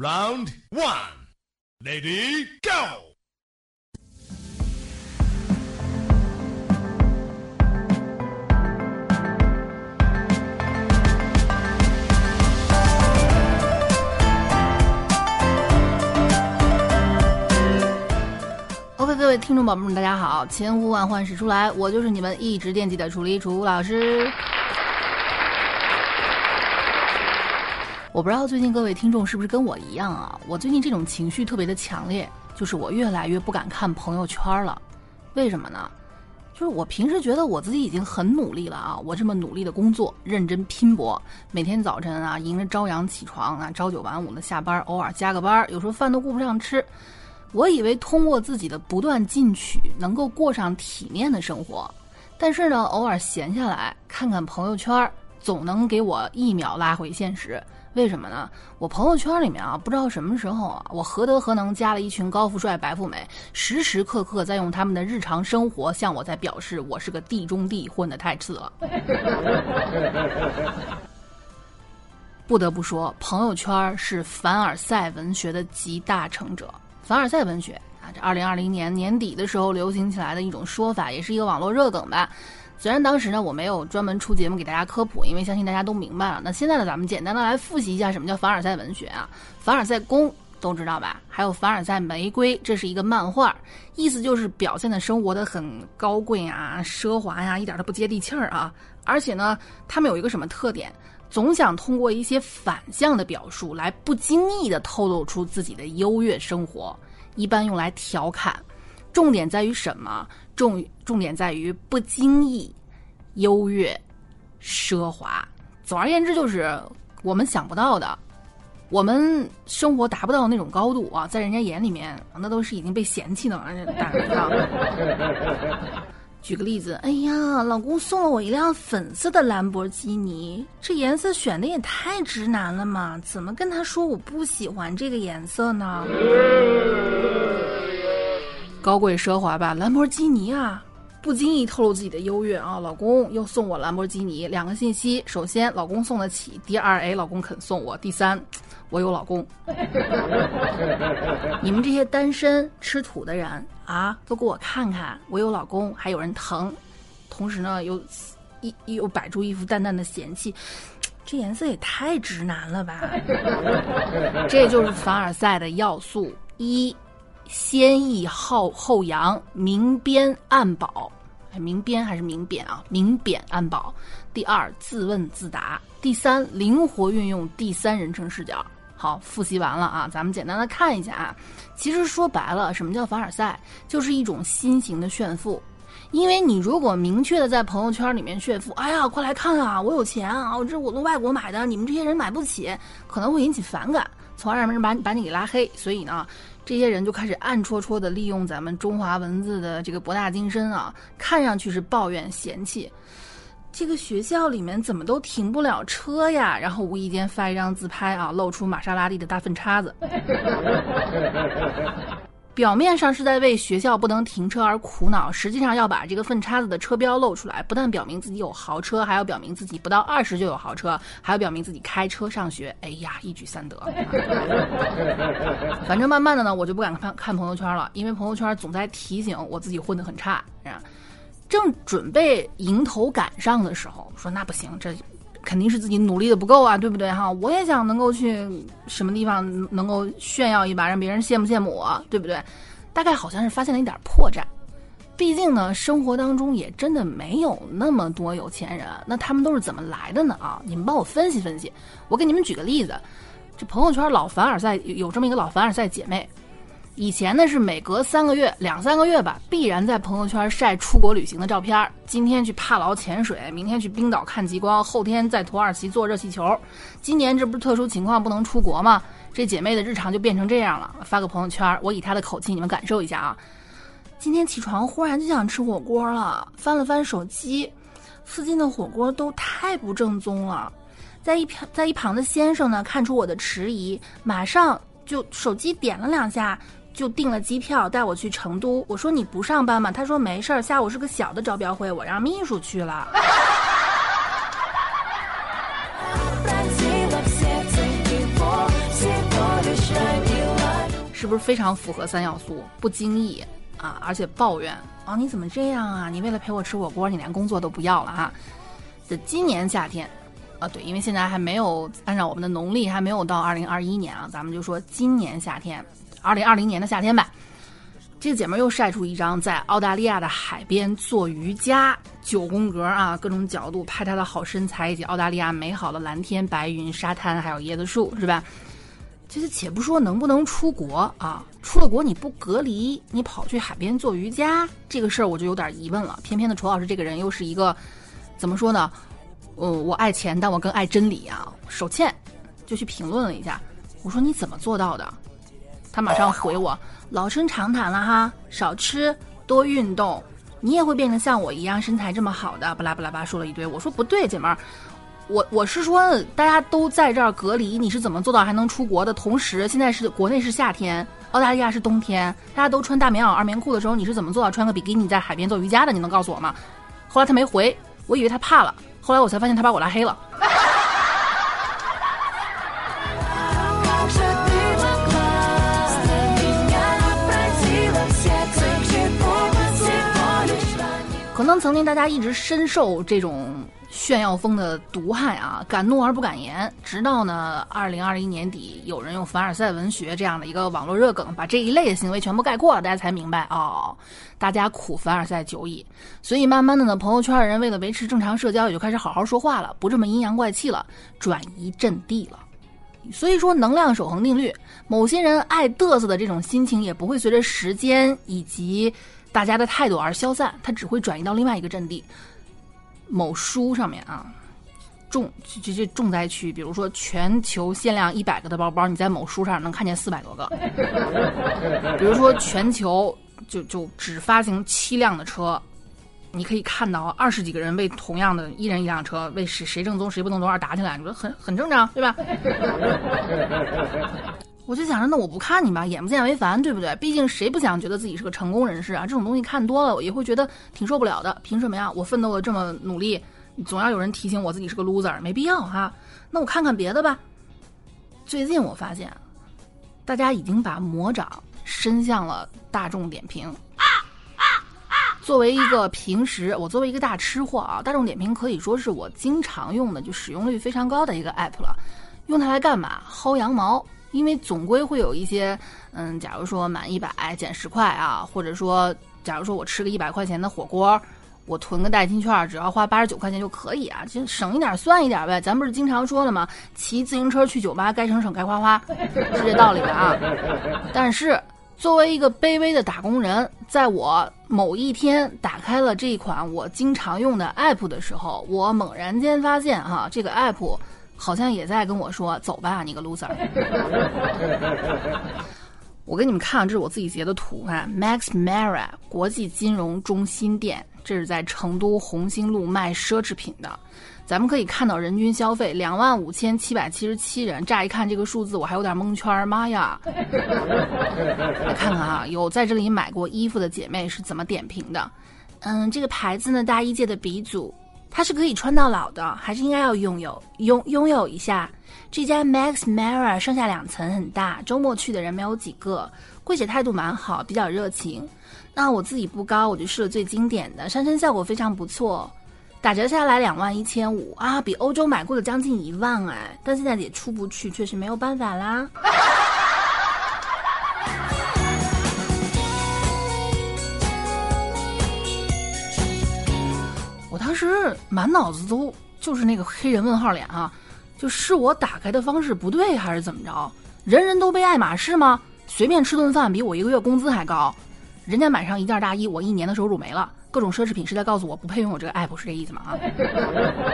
Round one, lady, go. OK，各位听众宝贝们，大家好！千呼万唤始出来，我就是你们一直惦记的楚离楚老师。我不知道最近各位听众是不是跟我一样啊？我最近这种情绪特别的强烈，就是我越来越不敢看朋友圈了。为什么呢？就是我平时觉得我自己已经很努力了啊，我这么努力的工作，认真拼搏，每天早晨啊迎着朝阳起床啊，朝九晚五的下班，偶尔加个班，有时候饭都顾不上吃。我以为通过自己的不断进取，能够过上体面的生活，但是呢，偶尔闲下来看看朋友圈，总能给我一秒拉回现实。为什么呢？我朋友圈里面啊，不知道什么时候啊，我何德何能加了一群高富帅、白富美，时时刻刻在用他们的日常生活向我在表示，我是个地中地，混得太次了。不得不说，朋友圈是凡尔赛文学的集大成者。凡尔赛文学啊，这二零二零年年底的时候流行起来的一种说法，也是一个网络热梗吧。虽然当时呢，我没有专门出节目给大家科普，因为相信大家都明白了。那现在呢，咱们简单的来复习一下什么叫凡尔赛文学啊？凡尔赛宫都知道吧？还有凡尔赛玫瑰，这是一个漫画，意思就是表现的生活的很高贵啊、奢华呀，一点都不接地气儿啊。而且呢，他们有一个什么特点？总想通过一些反向的表述来不经意的透露出自己的优越生活，一般用来调侃。重点在于什么？重重点在于不经意、优越、奢华。总而言之，就是我们想不到的，我们生活达不到那种高度啊，在人家眼里面，那都是已经被嫌弃的了。大人啊！举个例子，哎呀，老公送了我一辆粉色的兰博基尼，这颜色选的也太直男了嘛！怎么跟他说我不喜欢这个颜色呢？高贵奢华吧，兰博基尼啊！不经意透露自己的优越啊，老公又送我兰博基尼，两个信息：首先，老公送得起；第二，哎，老公肯送我；第三，我有老公。你们这些单身吃土的人啊，都给我看看，我有老公，还有人疼，同时呢，又一又摆出一副淡淡的嫌弃，这颜色也太直男了吧？这就是凡尔赛的要素一。先抑后后扬，明贬暗褒，明贬还是明贬啊？明贬暗褒。第二，自问自答。第三，灵活运用第三人称视角。好，复习完了啊，咱们简单的看一下啊。其实说白了，什么叫凡尔赛？就是一种新型的炫富。因为你如果明确的在朋友圈里面炫富，哎呀，快来看啊，我有钱啊，我这我从外国买的，你们这些人买不起，可能会引起反感，从而让人把把你给拉黑。所以呢。这些人就开始暗戳戳的利用咱们中华文字的这个博大精深啊，看上去是抱怨嫌弃，这个学校里面怎么都停不了车呀？然后无意间发一张自拍啊，露出玛莎拉蒂的大粪叉子。表面上是在为学校不能停车而苦恼，实际上要把这个粪叉子的车标露出来，不但表明自己有豪车，还要表明自己不到二十就有豪车，还要表明自己开车上学。哎呀，一举三得。反正慢慢的呢，我就不敢看看朋友圈了，因为朋友圈总在提醒我自己混得很差。正准备迎头赶上的时候，说那不行，这。肯定是自己努力的不够啊，对不对哈？我也想能够去什么地方能够炫耀一把，让别人羡慕羡慕我，对不对？大概好像是发现了一点破绽。毕竟呢，生活当中也真的没有那么多有钱人，那他们都是怎么来的呢？啊，你们帮我分析分析。我给你们举个例子，这朋友圈老凡尔赛有这么一个老凡尔赛姐妹。以前呢是每隔三个月、两三个月吧，必然在朋友圈晒出国旅行的照片。今天去帕劳潜水，明天去冰岛看极光，后天在土耳其坐热气球。今年这不是特殊情况不能出国吗？这姐妹的日常就变成这样了。发个朋友圈，我以她的口气，你们感受一下啊。今天起床忽然就想吃火锅了，翻了翻手机，附近的火锅都太不正宗了。在一旁在一旁的先生呢，看出我的迟疑，马上就手机点了两下。就订了机票带我去成都。我说你不上班吗？他说没事儿，下午是个小的招标会，我让秘书去了。是不是非常符合三要素？不经意啊，而且抱怨啊，你怎么这样啊？你为了陪我吃火锅，你连工作都不要了哈？这今年夏天，啊对，因为现在还没有按照我们的农历还没有到二零二一年啊，咱们就说今年夏天，二零二零年的夏天吧。这个姐妹又晒出一张在澳大利亚的海边做瑜伽，九宫格啊，各种角度拍她的好身材以及澳大利亚美好的蓝天白云、沙滩还有椰子树，是吧？其实且不说能不能出国啊，出了国你不隔离，你跑去海边做瑜伽这个事儿我就有点疑问了。偏偏的楚老师这个人又是一个怎么说呢？嗯，我爱钱，但我更爱真理啊。手欠就去评论了一下，我说你怎么做到的？他马上回我。老生常谈了哈，少吃多运动，你也会变成像我一样身材这么好的。巴拉巴拉巴说了一堆，我说不对，姐们儿，我我是说大家都在这儿隔离，你是怎么做到还能出国的？同时现在是国内是夏天，澳大利亚是冬天，大家都穿大棉袄、二棉裤的时候，你是怎么做到穿个比基尼在海边做瑜伽的？你能告诉我吗？后来他没回，我以为他怕了，后来我才发现他把我拉黑了。可能曾经大家一直深受这种炫耀风的毒害啊，敢怒而不敢言。直到呢，二零二一年底，有人用凡尔赛文学这样的一个网络热梗，把这一类的行为全部概括了，大家才明白哦，大家苦凡尔赛久矣。所以慢慢的呢，朋友圈的人为了维持正常社交，也就开始好好说话了，不这么阴阳怪气了，转移阵地了。所以说，能量守恒定律，某些人爱嘚瑟的这种心情，也不会随着时间以及。大家的态度而消散，它只会转移到另外一个阵地。某书上面啊，重这这重灾区，比如说全球限量一百个的包包，你在某书上能看见四百多个。比如说全球就就只发行七辆的车，你可以看到二十几个人为同样的一人一辆车，为谁谁正宗谁不正宗而打起来，你说很很正常，对吧？我就想着，那我不看你吧，眼不见为烦，对不对？毕竟谁不想觉得自己是个成功人士啊？这种东西看多了，我也会觉得挺受不了的。凭什么呀？我奋斗的这么努力，总要有人提醒我自己是个 loser，没必要哈。那我看看别的吧。最近我发现，大家已经把魔掌伸向了大众点评。作为一个平时，我作为一个大吃货啊，大众点评可以说是我经常用的，就使用率非常高的一个 app 了。用它来干嘛？薅羊毛。因为总归会有一些，嗯，假如说满一百减十块啊，或者说，假如说我吃个一百块钱的火锅，我囤个代金券，只要花八十九块钱就可以啊，就省一点算一点呗。咱不是经常说了吗？骑自行车去酒吧，该省省，该花花，是这道理的？啊。但是作为一个卑微的打工人，在我某一天打开了这一款我经常用的 app 的时候，我猛然间发现，哈，这个 app。好像也在跟我说：“走吧，你个 loser。”我给你们看，这是我自己截的图啊。Max Mara 国际金融中心店，这是在成都红星路卖奢侈品的。咱们可以看到人均消费两万五千七百七十七人，乍一看这个数字，我还有点蒙圈。妈呀！来看看啊，有在这里买过衣服的姐妹是怎么点评的？嗯，这个牌子呢，大衣界的鼻祖。它是可以穿到老的，还是应该要拥有拥拥有一下？这家 Max Mara 上下两层很大，周末去的人没有几个。柜姐态度蛮好，比较热情。那我自己不高，我就试了最经典的，上身效果非常不错，打折下来两万一千五啊，比欧洲买贵了将近一万哎，但现在也出不去，确实没有办法啦。是满脑子都就是那个黑人问号脸啊，就是我打开的方式不对还是怎么着？人人都背爱马仕吗？随便吃顿饭比我一个月工资还高，人家买上一件大衣，我一年的收入没了。各种奢侈品是在告诉我不配拥有这个 app，是这意思吗？啊？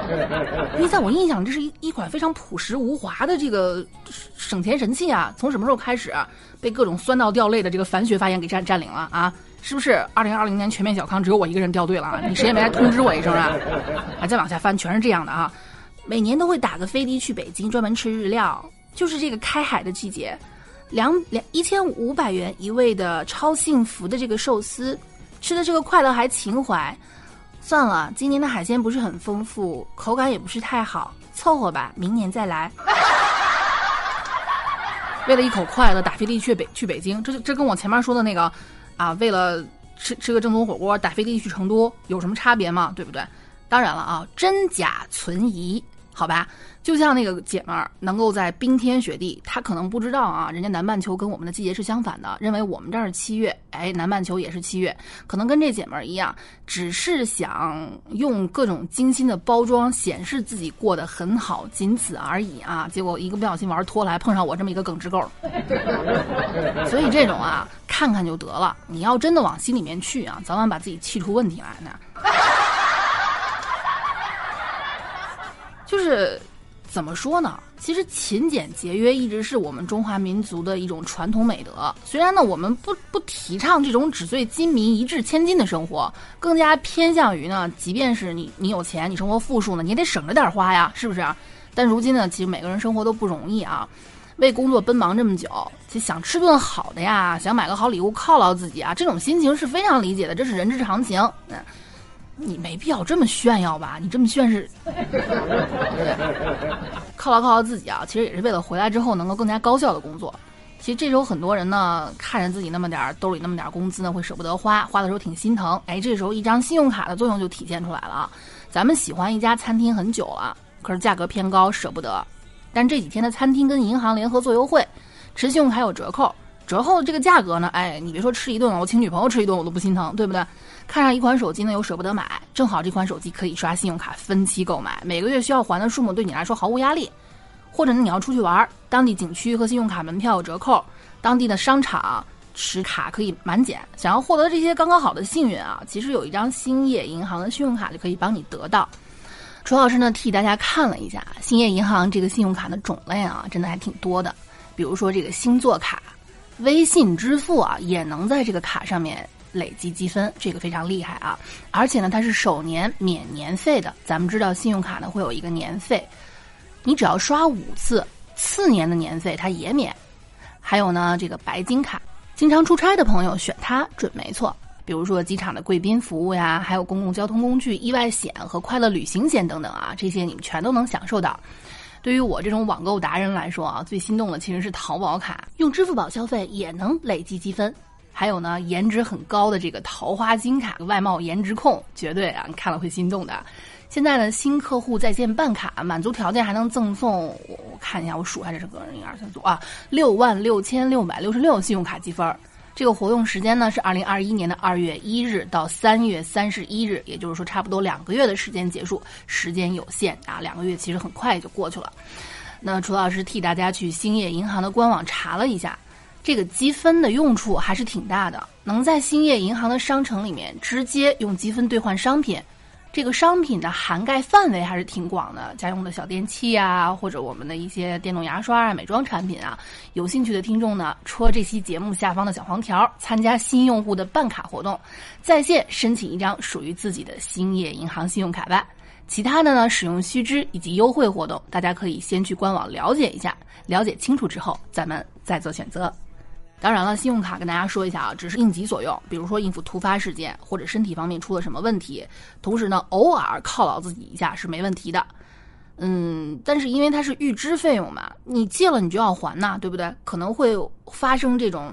因为在我印象，这是一一款非常朴实无华的这个省钱神器啊。从什么时候开始被各种酸到掉泪的这个反学发言给占占领了啊？是不是二零二零年全面小康只有我一个人掉队了啊？你谁也没来通知我一声啊？啊，再往下翻全是这样的啊！每年都会打个飞的去北京专门吃日料，就是这个开海的季节，两两一千五百元一位的超幸福的这个寿司，吃的这个快乐还情怀。算了，今年的海鲜不是很丰富，口感也不是太好，凑合吧，明年再来。为了一口快乐打飞的去北去北京，这就这跟我前面说的那个啊，为了吃吃个正宗火锅打飞机去成都有什么差别吗？对不对？当然了啊，真假存疑。好吧，就像那个姐们儿能够在冰天雪地，她可能不知道啊，人家南半球跟我们的季节是相反的，认为我们这儿是七月，哎，南半球也是七月，可能跟这姐们儿一样，只是想用各种精心的包装显示自己过得很好，仅此而已啊。结果一个不小心玩脱了，还碰上我这么一个耿直狗。所以这种啊，看看就得了，你要真的往心里面去啊，早晚把自己气出问题来呢。就是怎么说呢？其实勤俭节约一直是我们中华民族的一种传统美德。虽然呢，我们不不提倡这种纸醉金迷、一掷千金的生活，更加偏向于呢，即便是你你有钱，你生活富庶呢，你也得省着点花呀，是不是？但如今呢，其实每个人生活都不容易啊，为工作奔忙这么久，就想吃顿好的呀，想买个好礼物犒劳自己啊，这种心情是非常理解的，这是人之常情。嗯。你没必要这么炫耀吧？你这么炫是，对犒劳犒劳自己啊！其实也是为了回来之后能够更加高效的工作。其实这时候很多人呢，看着自己那么点儿兜里那么点儿工资呢，会舍不得花，花的时候挺心疼。哎，这时候一张信用卡的作用就体现出来了！咱们喜欢一家餐厅很久了，可是价格偏高，舍不得。但这几天的餐厅跟银行联合做优惠，持信用卡有折扣。折后这个价格呢？哎，你别说吃一顿了，我请女朋友吃一顿我都不心疼，对不对？看上一款手机呢，又舍不得买，正好这款手机可以刷信用卡分期购买，每个月需要还的数目对你来说毫无压力。或者呢，你要出去玩，当地景区和信用卡门票有折扣，当地的商场持卡可以满减。想要获得这些刚刚好的幸运啊，其实有一张兴业银行的信用卡就可以帮你得到。楚老师呢替大家看了一下兴业银行这个信用卡的种类啊，真的还挺多的，比如说这个星座卡。微信支付啊，也能在这个卡上面累积积分，这个非常厉害啊！而且呢，它是首年免年费的。咱们知道信用卡呢会有一个年费，你只要刷五次，次年的年费它也免。还有呢，这个白金卡，经常出差的朋友选它准没错。比如说机场的贵宾服务呀，还有公共交通工具意外险和快乐旅行险等等啊，这些你们全都能享受到。对于我这种网购达人来说啊，最心动的其实是淘宝卡，用支付宝消费也能累积积分。还有呢，颜值很高的这个桃花金卡，外貌颜值控，绝对啊，你看了会心动的。现在呢，新客户在线办卡，满足条件还能赠送，我我看一下，我数一下这是个人一二三四啊，六万六千六百六十六信用卡积分。这个活动时间呢是二零二一年的二月一日到三月三十一日，也就是说差不多两个月的时间结束，时间有限啊，两个月其实很快就过去了。那楚老师替大家去兴业银行的官网查了一下，这个积分的用处还是挺大的，能在兴业银行的商城里面直接用积分兑换商品。这个商品的涵盖范围还是挺广的，家用的小电器啊，或者我们的一些电动牙刷啊、美妆产品啊。有兴趣的听众呢，戳这期节目下方的小黄条，参加新用户的办卡活动，在线申请一张属于自己的兴业银行信用卡吧。其他的呢，使用须知以及优惠活动，大家可以先去官网了解一下，了解清楚之后，咱们再做选择。当然了，信用卡跟大家说一下啊，只是应急所用，比如说应付突发事件或者身体方面出了什么问题，同时呢，偶尔犒劳自己一下是没问题的。嗯，但是因为它是预支费用嘛，你借了你就要还呐，对不对？可能会发生这种。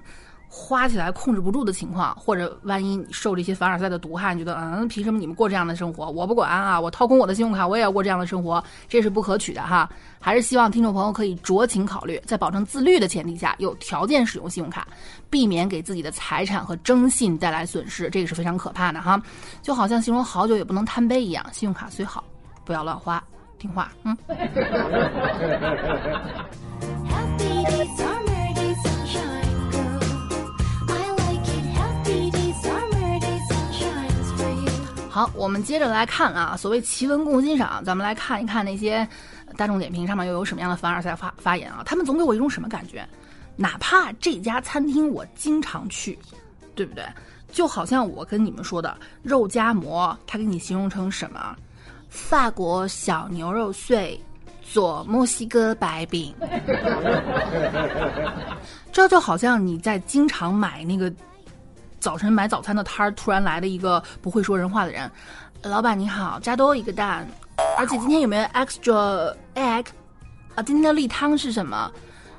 花起来控制不住的情况，或者万一你受这些凡尔赛的毒害，你觉得嗯，凭什么你们过这样的生活，我不管啊，我掏空我的信用卡，我也要过这样的生活，这是不可取的哈。还是希望听众朋友可以酌情考虑，在保证自律的前提下，有条件使用信用卡，避免给自己的财产和征信带来损失，这个是非常可怕的哈。就好像形容好酒也不能贪杯一样，信用卡虽好，不要乱花，听话，嗯。好，我们接着来看啊，所谓奇闻共欣赏，咱们来看一看那些大众点评上面又有什么样的凡尔赛发发言啊？他们总给我一种什么感觉？哪怕这家餐厅我经常去，对不对？就好像我跟你们说的肉夹馍，他给你形容成什么？法国小牛肉碎做墨西哥白饼，这就好像你在经常买那个。早晨买早餐的摊儿突然来了一个不会说人话的人，老板你好，加多一个蛋，而且今天有没有 extra egg？啊，今天的例汤是什么？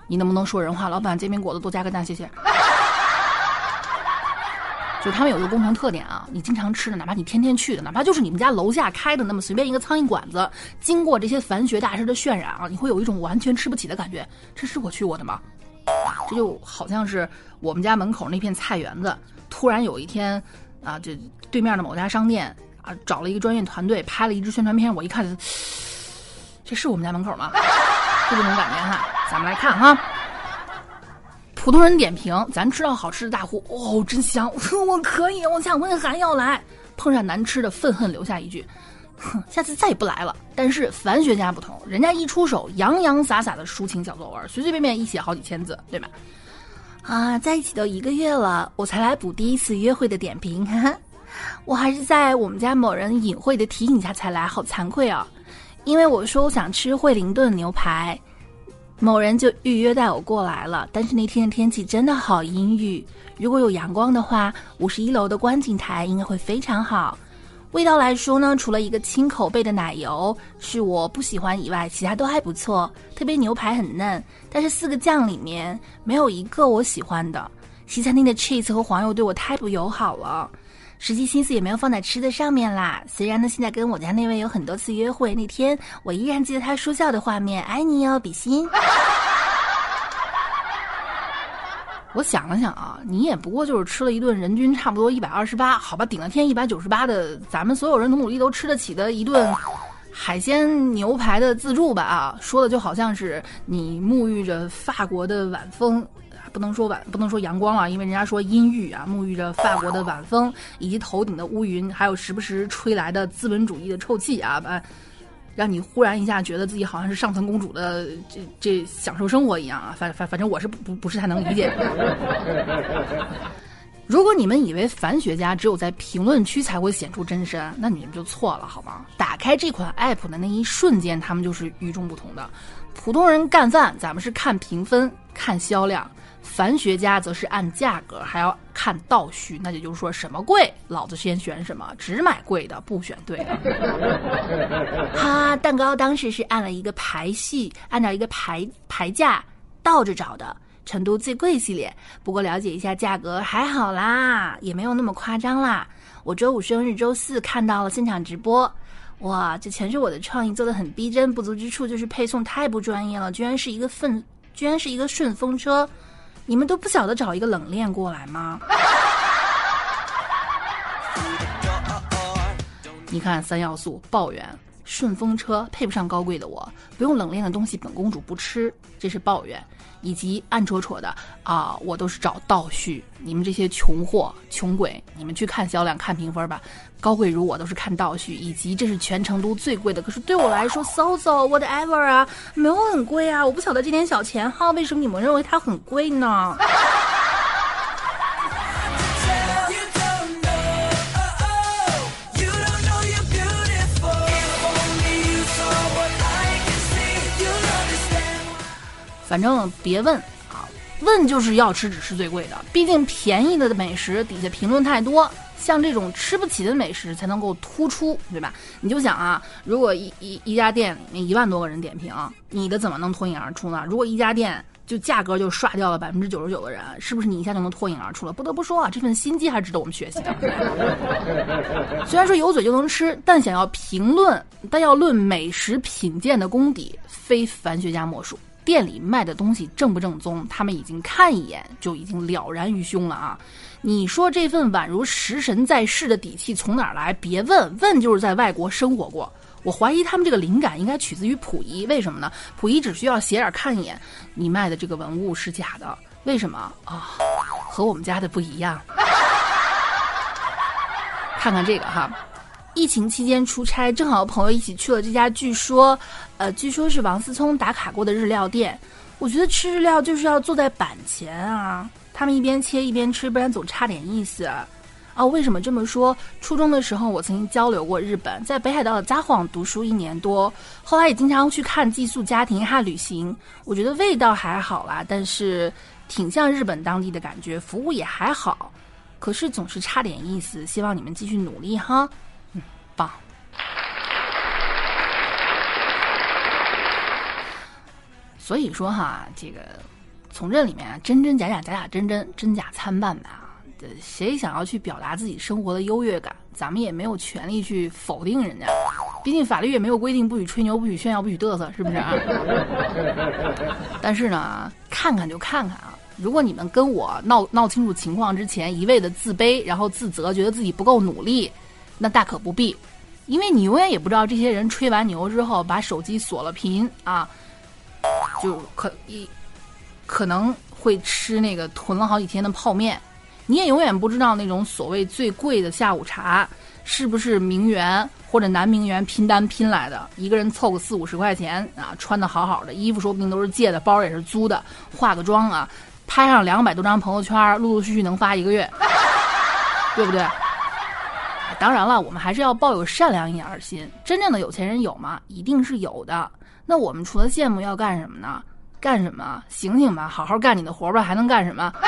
你能不能说人话？老板，煎饼果子多加个蛋，谢谢。就是他们有一个共同特点啊，你经常吃的，哪怕你天天去的，哪怕就是你们家楼下开的那么随便一个苍蝇馆子，经过这些凡学大师的渲染啊，你会有一种完全吃不起的感觉。这是我去过的吗？这就好像是我们家门口那片菜园子，突然有一天啊，这对面的某家商店啊，找了一个专业团队拍了一支宣传片，我一看，这是我们家门口吗？就这种感觉哈。咱们来看哈。普通人点评，咱吃到好吃的大呼哦，真香！我可以，我下回还要来。碰上难吃的，愤恨留下一句，哼，下次再也不来了。但是凡学家不同，人家一出手，洋洋洒洒的抒情小作文，随随便便一写好几千字，对吧？啊，在一起都一个月了，我才来补第一次约会的点评，哈哈，我还是在我们家某人隐晦的提醒下才来，好惭愧啊！因为我说我想吃惠灵顿牛排。某人就预约带我过来了，但是那天的天气真的好阴郁。如果有阳光的话，五十一楼的观景台应该会非常好。味道来说呢，除了一个清口贝的奶油是我不喜欢以外，其他都还不错。特别牛排很嫩，但是四个酱里面没有一个我喜欢的。西餐厅的 cheese 和黄油对我太不友好了。实际心思也没有放在吃的上面啦。虽然呢，现在跟我家那位有很多次约会，那天我依然记得他说笑的画面。爱你哟，比心。我想了想啊，你也不过就是吃了一顿人均差不多一百二十八，好吧，顶了天一百九十八的，咱们所有人努努力都吃得起的一顿海鲜牛排的自助吧啊，说的就好像是你沐浴着法国的晚风。不能说晚，不能说阳光了，因为人家说阴郁啊，沐浴着法国的晚风，以及头顶的乌云，还有时不时吹来的资本主义的臭气啊，把让你忽然一下觉得自己好像是上层公主的这这享受生活一样啊，反反反正我是不不不是太能理解。如果你们以为凡学家只有在评论区才会显出真身，那你们就错了，好吗？打开这款 app 的那一瞬间，他们就是与众不同的。普通人干饭，咱们是看评分、看销量。凡学家则是按价格，还要看倒序，那也就是说什么贵，老子先选什么，只买贵的，不选对的。哈，蛋糕当时是按了一个排序，按照一个排排价倒着找的，成都最贵系列。不过了解一下价格还好啦，也没有那么夸张啦。我周五生日，周四看到了现场直播，哇，这全是我的创意，做的很逼真。不足之处就是配送太不专业了，居然是一个顺，居然是一个顺风车。你们都不晓得找一个冷链过来吗？你看三要素抱怨顺风车配不上高贵的我，不用冷链的东西本公主不吃，这是抱怨。以及暗戳戳的啊，我都是找倒叙。你们这些穷货、穷鬼，你们去看销量、看评分吧。高贵如我都是看倒叙，以及这是全成都最贵的。可是对我来说，so so whatever 啊，没有很贵啊。我不晓得这点小钱哈，为什么你们认为它很贵呢？反正别问啊，问就是要吃只吃最贵的。毕竟便宜的美食底下评论太多，像这种吃不起的美食才能够突出，对吧？你就想啊，如果一一一家店里面一万多个人点评，你的怎么能脱颖而出呢？如果一家店就价格就刷掉了百分之九十九的人，是不是你一下就能脱颖而出了？不得不说啊，这份心机还值得我们学习的。虽然说有嘴就能吃，但想要评论，但要论美食品鉴的功底，非凡学家莫属。店里卖的东西正不正宗，他们已经看一眼就已经了然于胸了啊！你说这份宛如食神在世的底气从哪儿来？别问问，就是在外国生活过。我怀疑他们这个灵感应该取自于溥仪，为什么呢？溥仪只需要斜眼看一眼，你卖的这个文物是假的，为什么啊？和我们家的不一样。看看这个哈。疫情期间出差，正好和朋友一起去了这家，据说，呃，据说是王思聪打卡过的日料店。我觉得吃日料就是要坐在板前啊，他们一边切一边吃，不然总差点意思。啊，为什么这么说？初中的时候我曾经交流过日本，在北海道的札幌读书一年多，后来也经常去看寄宿家庭哈旅行。我觉得味道还好啦，但是挺像日本当地的感觉，服务也还好，可是总是差点意思。希望你们继续努力哈。棒，所以说哈，这个从这里面真真假假，假假真真，真假参半吧。谁想要去表达自己生活的优越感，咱们也没有权利去否定人家。毕竟法律也没有规定不许吹牛、不许炫耀、不许嘚瑟，是不是啊？但是呢，看看就看看啊。如果你们跟我闹闹清楚情况之前，一味的自卑，然后自责，觉得自己不够努力，那大可不必。因为你永远也不知道这些人吹完牛之后，把手机锁了屏啊，就可一可能会吃那个囤了好几天的泡面。你也永远不知道那种所谓最贵的下午茶是不是名媛或者男名媛拼单拼来的，一个人凑个四五十块钱啊，穿的好好的，衣服说不定都是借的，包也是租的，化个妆啊，拍上两百多张朋友圈，陆陆续续能发一个月，对不对？当然了，我们还是要抱有善良一点的心。真正的有钱人有吗？一定是有的。那我们除了羡慕要干什么呢？干什么？醒醒吧，好好干你的活吧，还能干什么？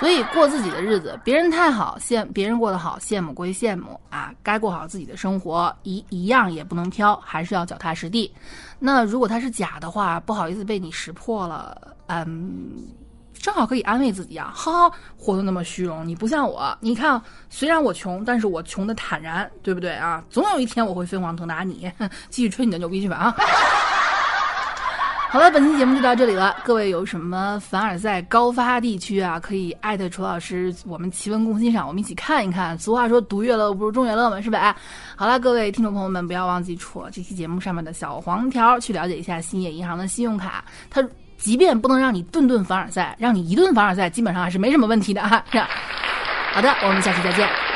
所以过自己的日子，别人太好羡，别人过得好羡慕归羡慕啊，该过好自己的生活，一一样也不能飘，还是要脚踏实地。那如果它是假的话，不好意思被你识破了，嗯，正好可以安慰自己啊，哈哈，活得那么虚荣，你不像我，你看，虽然我穷，但是我穷的坦然，对不对啊？总有一天我会飞黄腾达，你 继续吹你的牛逼去吧啊！好了，本期节目就到这里了。各位有什么凡尔赛高发地区啊，可以艾特楚老师，我们奇闻共欣赏，我们一起看一看。俗话说，独乐乐不如众乐乐嘛，是吧？好了，各位听众朋友们，不要忘记戳这期节目上面的小黄条，去了解一下兴业银行的信用卡。它即便不能让你顿顿凡尔赛，让你一顿凡尔赛，基本上还是没什么问题的哈。好的，我们下期再见。